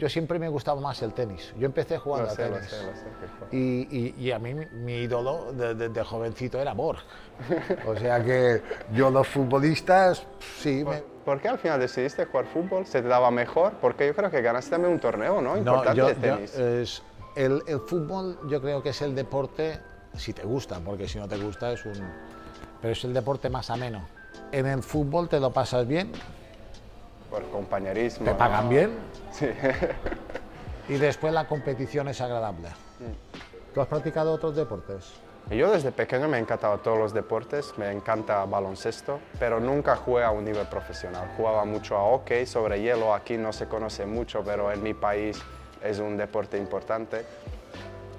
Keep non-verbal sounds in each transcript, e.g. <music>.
yo siempre me gustaba más el tenis. Yo empecé jugando a sé, lo tenis. sé, lo sé, que fue. Y, y- y a mí mi, ídolo de, de- de jovencito era Borg. <laughs> O sea que yo los futbolistas, sí, me, ¿Por qué al final decidiste jugar fútbol? ¿Se te daba mejor? Porque yo creo que ganaste también un torneo, ¿no? No, Importante yo- de yo, tenis. es, el, el fútbol yo creo que es el deporte, si te gusta, porque si no te gusta es un... Pero es el deporte más ameno. En el fútbol te lo pasas bien, Por compañerismo. te ¿no? pagan bien Sí. y después la competición es agradable. ¿Tú has practicado otros deportes? Yo desde pequeño me han encantado todos los deportes, me encanta baloncesto, pero nunca jugué a un nivel profesional. Jugaba mucho a hockey sobre hielo, aquí no se conoce mucho, pero en mi país es un deporte importante.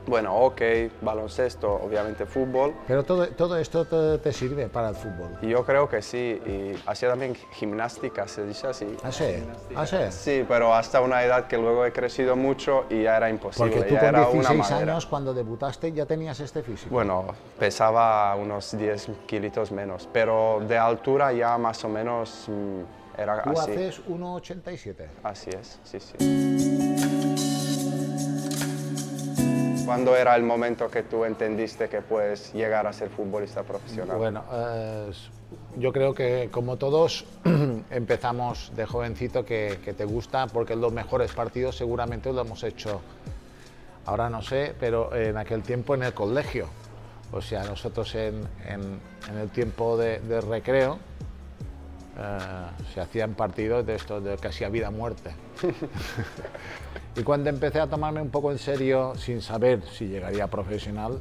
Bueno, hockey, baloncesto, obviamente fútbol. Pero todo, todo esto te, te sirve para el fútbol. Yo creo que sí, y hacía también gimnástica, se dice así. ¿Ah, sí? ¿Ah, sí? Sí, pero hasta una edad que luego he crecido mucho y ya era imposible. Porque tú ya con era una 16 madera. años, cuando debutaste, ya tenías este físico. Bueno, pesaba unos 10 kilitos menos, pero de altura ya más o menos mm, era Tú así. haces 1,87. Así es, sí, sí. ¿Cuándo era el momento que tú entendiste que puedes llegar a ser futbolista profesional? Bueno, eh, yo creo que como todos <clears throat> empezamos de jovencito que, que te gusta, porque los mejores partidos seguramente lo hemos hecho, ahora no sé, pero en aquel tiempo en el colegio. O sea, nosotros en, en- en el tiempo de, de recreo eh, se hacían partidos de estos de casi a vida-muerte. <laughs> y cuando empecé a tomarme un poco en serio, sin saber si llegaría a profesional,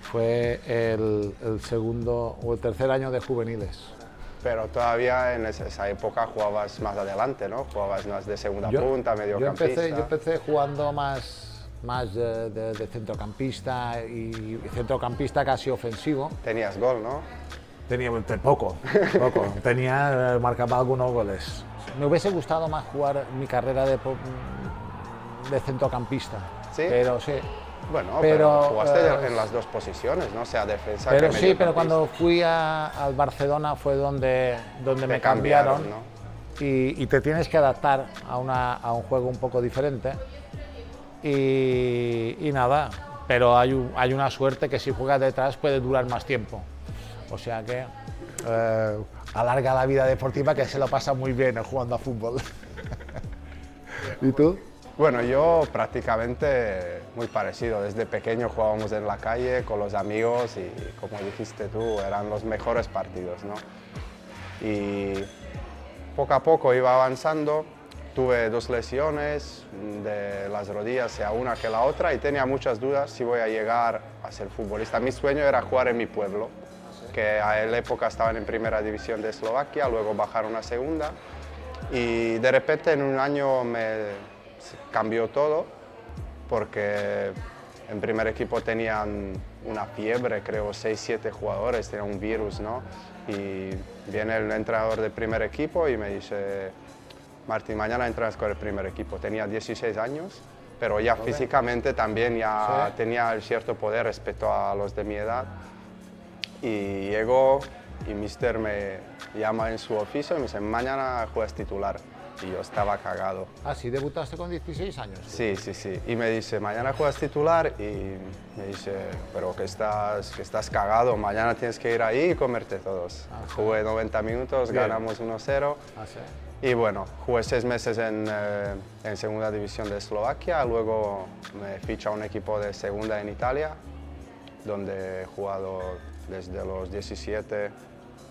fue el, el segundo o el tercer año de juveniles. Pero todavía en esa, época jugabas más adelante, ¿no? Jugabas más de segunda punta, yo mediocampista. empecé, yo empecé jugando más, más de, de- de centrocampista y centrocampista casi ofensivo. Tenías gol, ¿no? Tenía poco, poco. <laughs> Tenía, eh, marcaba algunos goles. Me hubiese gustado más jugar mi carrera de, de centrocampista. ¿Sí? Pero sí. Bueno, Pero, pero, jugaste eh, en las dos posiciones, ¿no? Sea defensa Pero que sí, pero cuando fui a- al Barcelona fue donde, donde Te me cambiaron. cambiaron, y, y te tienes que adaptar a, una- a un juego un poco diferente. Y, y nada, pero hay, un- hay una suerte que si juegas detrás puede durar más tiempo. O sea que eh, alarga la vida deportiva que se lo pasa muy bien jugando a fútbol. ¿Y tú? Bueno, yo prácticamente muy parecido. Desde pequeño jugábamos en la calle con los amigos y como dijiste tú, eran los mejores partidos, ¿no? Y poco a poco iba avanzando. Tuve dos lesiones de las rodillas, sea una que la otra, y tenía muchas dudas si voy a llegar a ser futbolista. Mi sueño era jugar en mi pueblo, que a la época estaban en primera división de Eslovaquia, luego bajaron a segunda. Y de repente en un año me cambió todo porque en primer equipo tenían una fiebre, creo 6-7 jugadores, tenía un virus, ¿no? Y viene el entrenador del primer equipo y me dice, Martín, mañana entrenas con el primer equipo. Tenía 16 años, pero ya físicamente también ya Sí. tenía cierto poder respecto a los de mi edad. Y llegó y Mister me llama en su oficio y me dice, mañana juegas titular. Y yo estaba cagado. Ah, sí, debutaste con 16 años. Sí, sí, sí. Y me dice, mañana juegas titular y me dice, pero que estás, que estás cagado, mañana tienes que ir ahí y comerte todos. Jugué 90 minutos, Bien. ganamos 1-0. Ah, sí. Y bueno, jugué seis meses en, eh, en segunda división de Eslovaquia, luego me ficha un equipo de segunda en Italia, donde he jugado desde los 17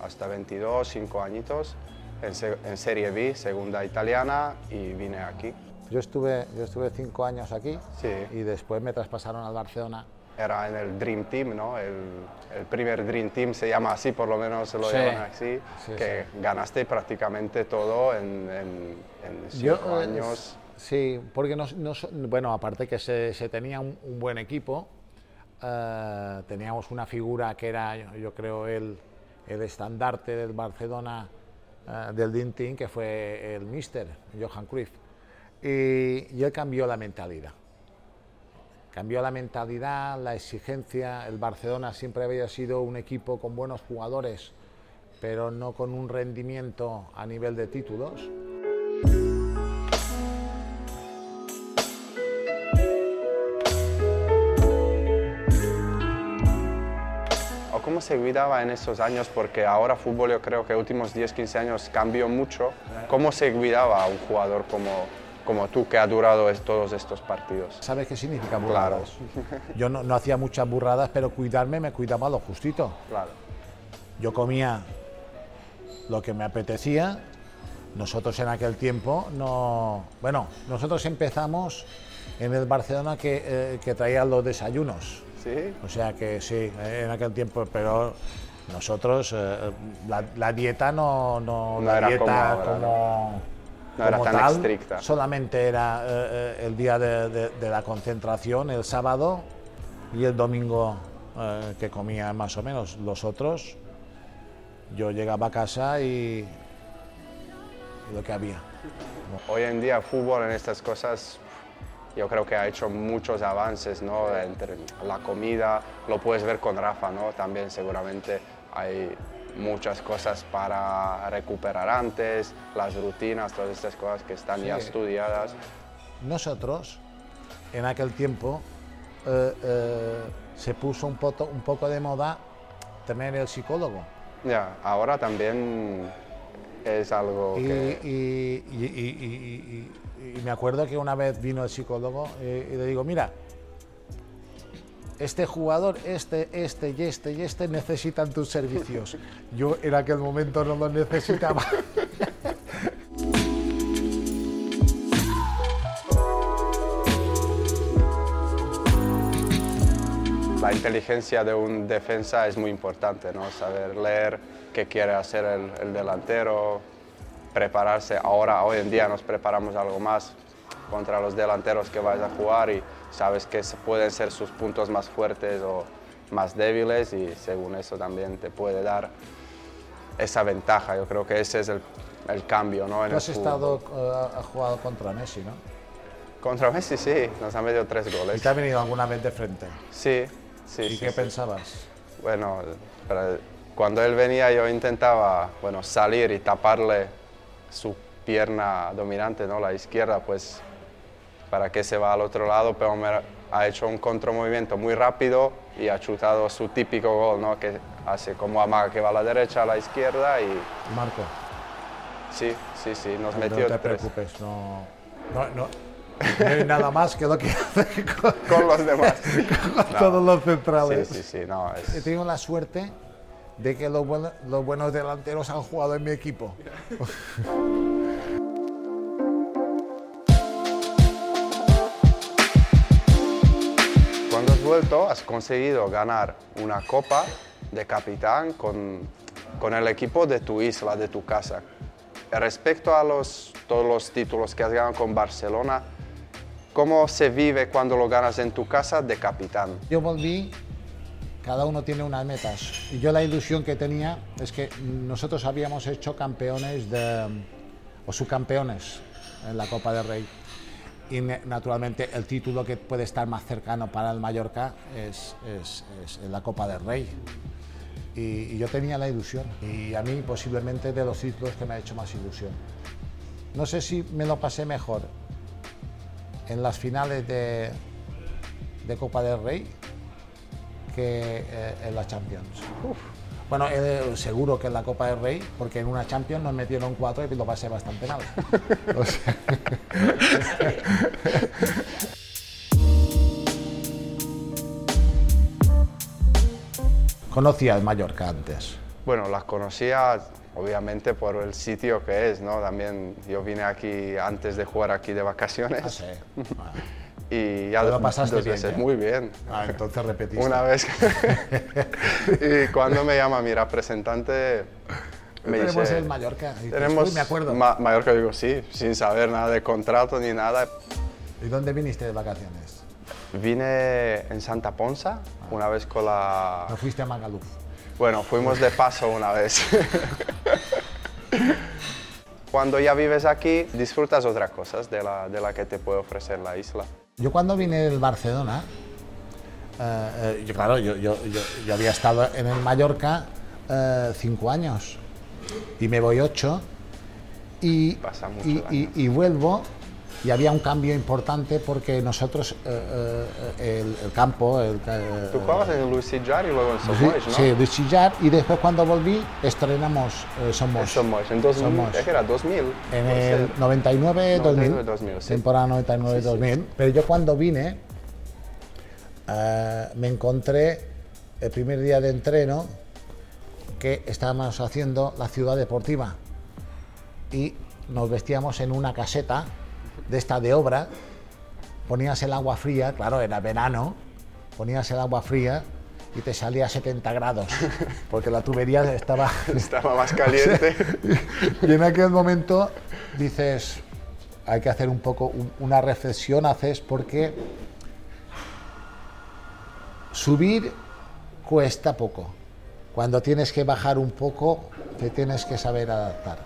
hasta 22, 5 añitos, en, en Serie B, segunda italiana, y vine aquí. Yo estuve, yo estuve cinco años aquí Sí. y después me traspasaron al Barcelona. Era en el Dream Team, ¿no? El, el primer Dream Team se llama así, por lo menos se lo Sí. llaman así, Sí, que ganaste prácticamente todo en, en, en Yo, cinco eh, años. Sí, porque no, no bueno, aparte que se, se tenía un, un buen equipo, eh, teníamos una figura que era, yo, yo creo, el, el estandarte del Barcelona, eh, del Dream Team, que fue el Mister, Johan Cruyff. Y, y él cambió la mentalidad. Cambió la mentalidad, la exigencia. El Barcelona siempre había sido un equipo con buenos jugadores, pero no con un rendimiento a nivel de títulos. Cómo se cuidaba en esos años, porque ahora fútbol yo creo que últimos 10, 15 años cambió mucho. ¿Cómo se cuidaba a un jugador como, como tú que ha durado todos estos partidos? ¿Sabes qué significa burradas? <laughs> Yo no, no, hacía muchas burradas, pero cuidarme me cuidaba lo justito. Claro. Yo comía lo que me apetecía. Nosotros en aquel tiempo no... Bueno, nosotros empezamos en el Barcelona que, eh, que traían los desayunos. ¿Sí? O sea que sí, en aquel tiempo, pero nosotros, eh, la, la, dieta no, no, No la era dieta como No era como tan tal, estricta. solamente era eh, eh, el día de, de- de la concentración, el sábado y el domingo eh, que comía más o menos. Los otros, yo llegaba a casa y, y lo que había. Hoy en día fútbol en estas cosas yo creo que ha hecho muchos avances, ¿no? Entre la comida, lo puedes ver con Rafa, ¿no? También seguramente hay muchas cosas para recuperar antes, las rutinas, todas estas cosas que están ya estudiadas. Nosotros, en aquel tiempo, eh, eh, se puso un poco, un poco de moda tener el psicólogo. Ya, ahora también es algo Y, que... y- y- y- me acuerdo que una vez vino el psicólogo eh, y le digo, mira, este jugador, este, este y este y este necesitan tus servicios. <laughs> Yo en aquel momento no los necesitaba. <laughs> La inteligencia de un defensa es muy importante, ¿no? Saber leer qué quiere hacer el, el delantero, prepararse. Ahora, hoy en día nos preparamos algo más contra los delanteros que vais a jugar y sabes que pueden ser sus puntos más fuertes o más débiles y según eso también te puede dar esa ventaja. Yo creo que ese es el, el cambio, ¿no? En el has fútbol. estado, has jugado contra Messi, ¿no? Contra Messi sí, nos ha metido tres ¿Y goles. te ha venido alguna vez de frente? Sí, sí, ¿Y sí. qué sí. pensabas? Bueno, cuando él venía yo intentaba bueno, salir y taparle su pierna dominante, ¿no? la izquierda, pues para que se va al otro lado, pero me ha hecho un contramovimiento muy rápido y ha chutado su típico gol, ¿no? que hace como amaga que va a la derecha, a la izquierda y Marco, sí, sí, sí, nos no metió te tres preocupes, no, no, no, no hay nada más que lo que hace con, con los demás. <laughs> con todos los centrales. Sí, sí, sí, no, He es, tenido la suerte de que los, buenos- los buenos delanteros han jugado en mi equipo. <laughs> Cuando has vuelto, has conseguido ganar una copa de capitán con, con el equipo de tu isla, de tu casa. Respecto a los, todos los títulos que has ganado con Barcelona, ¿cómo se vive cuando lo ganas en tu casa de capitán? Yo volví, cada uno tiene unas metas. Y yo la ilusión que tenía es que nosotros habíamos hecho campeones o subcampeones en la Copa del Rey. Y naturalmente el título que puede estar más cercano para el Mallorca es, la Copa del Rey. Y, y yo tenía la ilusión. Y a mí posiblemente de los títulos que me ha hecho más ilusión. No sé si me lo pasé mejor en las finales de, de Copa del Rey que eh, en la Champions. Bueno, eh, seguro que en la Copa del Rey, porque en una Champions nos metieron cuatro y lo pasé bastante mal. <laughs> O sea, Conocía el Mallorca antes. Bueno, las conocía obviamente por el sitio que es, ¿no? También yo vine aquí antes de jugar aquí de vacaciones Ah, sí. <laughs> Ah, y ya lo pasaste dos bien, veces, ¿eh? muy bien. Ah, entonces repetiste. Una vez que- <laughs> <laughs> y cuando me llama mi representante me Tenemos dice el Mallorca. Y tenemos "Uy, me acuerdo. Ma- Mallorca digo sí sin saber nada de contrato ni nada ¿Y dónde viniste de vacaciones? vine en Santa Ponsa una vez con la ¿No fuiste a Magaluf? bueno fuimos de paso una vez <laughs> cuando ya vives aquí disfrutas otras cosas de la, de la que te puede ofrecer la isla Yo cuando vine del Barcelona, eh, eh, yo, claro, yo, yo- yo- había estado en el Mallorca eh, cinco años. Y me voy ocho y, Pasa mucho y, y vuelvo y había un cambio importante porque nosotros, eh, eh, el, campo... El, Tú jugabas en y luego en Somois, ¿no? Sí, Luis Sillar y después cuando volví estrenamos eh, Somois. Somois, en 2000, Somois. era 2000. En el 99-2000, 2000 sí. temporada 99-2000. Sí, Pero yo cuando vine me encontré el primer día de entreno que estábamos haciendo la ciudad deportiva y nos vestíamos en una caseta de esta de obra, ponías el agua fría, claro, era verano, ponías el agua fría y te salía a 70 grados, <laughs> porque la tubería estaba... <laughs> Estaba más caliente. <laughs> y en aquel momento dices, hay que hacer un poco una reflexión, haces porque subir cuesta poco. Cuando tienes que bajar un poco, te tienes que saber adaptar.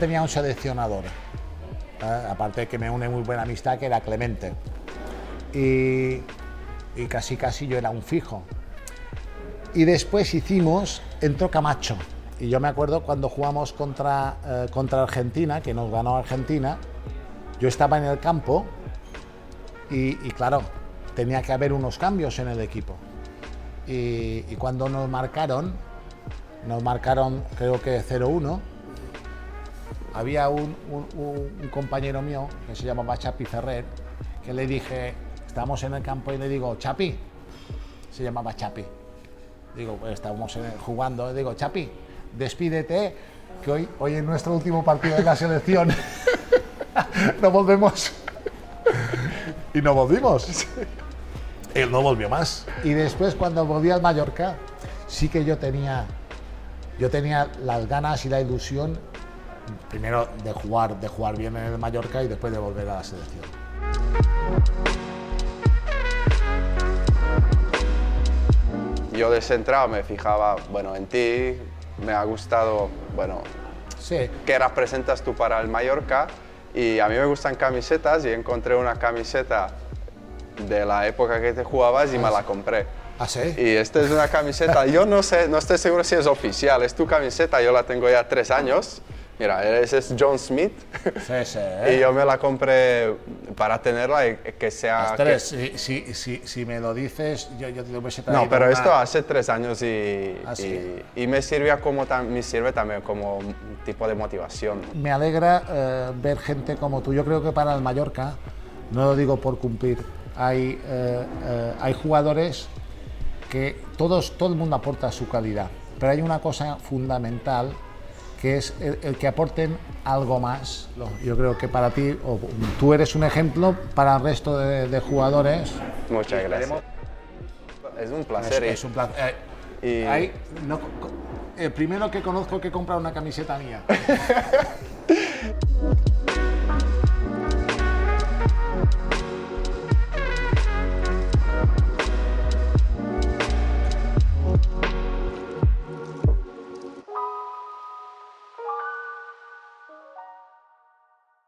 Tenía un seleccionador, ¿eh? aparte que me une muy buena amistad, que era Clemente. Y, casi casi yo era un fijo. Y después hicimos, entró Camacho. Y yo me acuerdo cuando jugamos contra, eh, contra Argentina, que nos ganó Argentina, yo estaba en el campo y, claro, tenía que haber unos cambios en el equipo. Y cuando nos marcaron, nos marcaron creo que 0-1, había un, compañero mío que se llamaba Chapi Ferrer, que le dije, estamos en el campo y le digo, Chapi, se llamaba Chapi. Digo, pues estábamos jugando, digo, Chapi, despídete, que hoy, hoy es nuestro último partido de la selección. <laughs> no volvemos. y no volvimos. Él no volvió más. Y después cuando volví al Mallorca, sí que yo tenía, yo tenía las ganas y la ilusión primero de jugar, de jugar bien en el Mallorca y después de volver a la selección. Yo de centrado me fijaba, bueno, en ti, me ha gustado, bueno, sí. qué representas tú para el Mallorca y a mí me gustan camisetas y encontré una camiseta de la época que te jugabas y me la compré. ¿Ah, sí? Y esta es una camiseta, yo no sé, no estoy seguro si es oficial, es tu camiseta, yo la tengo ya tres años Mira, ese es John Smith. Sí, sí. <laughs> ¿eh? y yo me la compré para tenerla y que sea... Tres, Si, si, si, me lo dices, yo, yo te lo voy a No, pero esto hace tres años y, ¿Ah, y, me, sirve como, me sirve también como un tipo de motivación. Me alegra eh, ver gente como tú. Yo creo que para el Mallorca, no lo digo por cumplir, hay, eh, hay jugadores que todos, todo el mundo aporta su calidad, pero hay una cosa fundamental que es el, que aporten algo más. Yo creo que para ti, o, tú eres un ejemplo para el resto de, jugadores. Muchas gracias. Es un placer. Es, un placer. Eh, el primero que conozco que compra una camiseta mía. <laughs>